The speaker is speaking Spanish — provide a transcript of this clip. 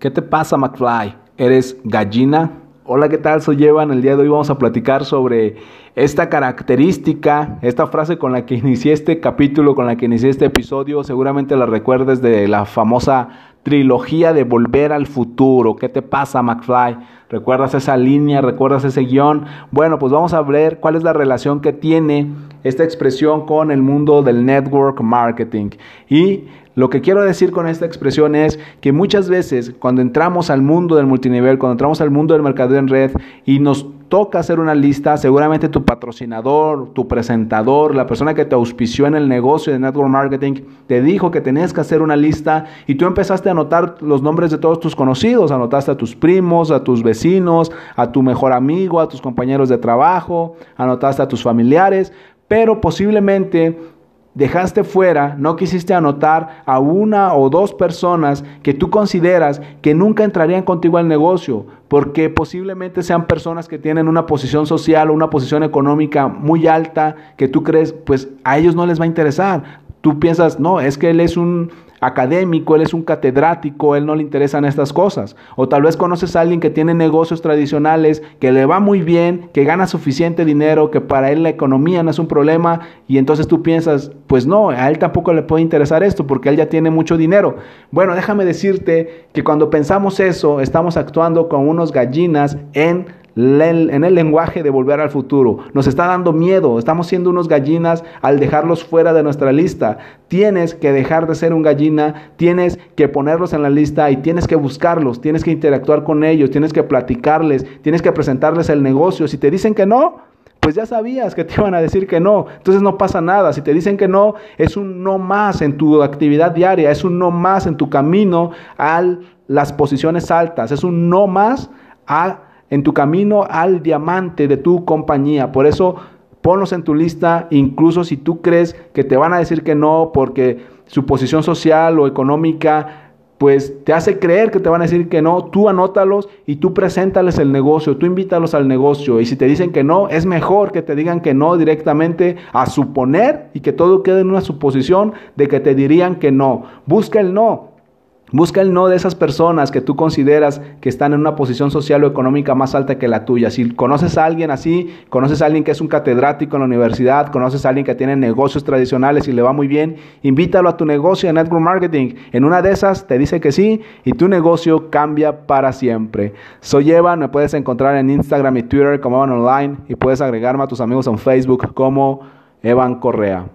¿Qué te pasa, McFly? ¿Eres gallina? Hola, ¿qué tal? Soy Evan. El día de hoy vamos a platicar sobre esta característica, esta frase con la que inicié este capítulo, con la que inicié este episodio. Seguramente la recuerdes de la famosa trilogía de Volver al Futuro. ¿Qué te pasa, McFly? ¿Recuerdas esa línea? ¿Recuerdas ese guion? Bueno, pues vamos a ver cuál es la relación que tiene esta expresión con el mundo del network marketing. Y lo que quiero decir con esta expresión es que muchas veces cuando entramos al mundo del multinivel, cuando entramos al mundo del mercadeo en red y nos toca hacer una lista, seguramente tu patrocinador, tu presentador, la persona que te auspició en el negocio de network marketing, te dijo que tenías que hacer una lista y tú empezaste a anotar los nombres de todos tus conocidos, anotaste a tus primos, a tus vecinos, a tu mejor amigo, a tus compañeros de trabajo, anotaste a tus familiares, pero posiblemente dejaste fuera, no quisiste anotar a una o dos personas que tú consideras que nunca entrarían contigo al negocio, porque posiblemente sean personas que tienen una posición social o una posición económica muy alta que tú crees, pues a ellos no les va a interesar. Tú piensas, no, es que él es un académico, él es un catedrático, él no le interesan estas cosas. O tal vez conoces a alguien que tiene negocios tradicionales, que le va muy bien, que gana suficiente dinero, que para él la economía no es un problema y entonces tú piensas, pues no, a él tampoco le puede interesar esto porque él ya tiene mucho dinero. Bueno, déjame decirte que cuando pensamos eso, estamos actuando con unos gallinas en en el lenguaje de volver al futuro. Nos está dando miedo, estamos siendo unos gallinas al dejarlos fuera de nuestra lista. Tienes que dejar de ser un gallina, tienes que ponerlos en la lista y tienes que buscarlos, tienes que interactuar con ellos, tienes que platicarles, tienes que presentarles el negocio. Si te dicen que no, pues ya sabías que te iban a decir que no. Entonces no pasa nada. Si te dicen que no, es un no más en tu actividad diaria, es un no más en tu camino a las posiciones altas, es un no más a en tu camino al diamante de tu compañía. Por eso ponlos en tu lista, incluso si tú crees que te van a decir que no porque su posición social o económica pues te hace creer que te van a decir que no, tú anótalos y tú preséntales el negocio, tú invítalos al negocio y si te dicen que no, es mejor que te digan que no directamente a suponer y que todo quede en una suposición de que te dirían que no. Busca el no, Busca el no de esas personas que tú consideras que están en una posición social o económica más alta que la tuya. Si conoces a alguien así, conoces a alguien que es un catedrático en la universidad, conoces a alguien que tiene negocios tradicionales y le va muy bien, invítalo a tu negocio de network marketing. En una de esas te dice que sí y tu negocio cambia para siempre. Soy Evan, me puedes encontrar en Instagram y Twitter como Evan Online y puedes agregarme a tus amigos en Facebook como Evan Correa.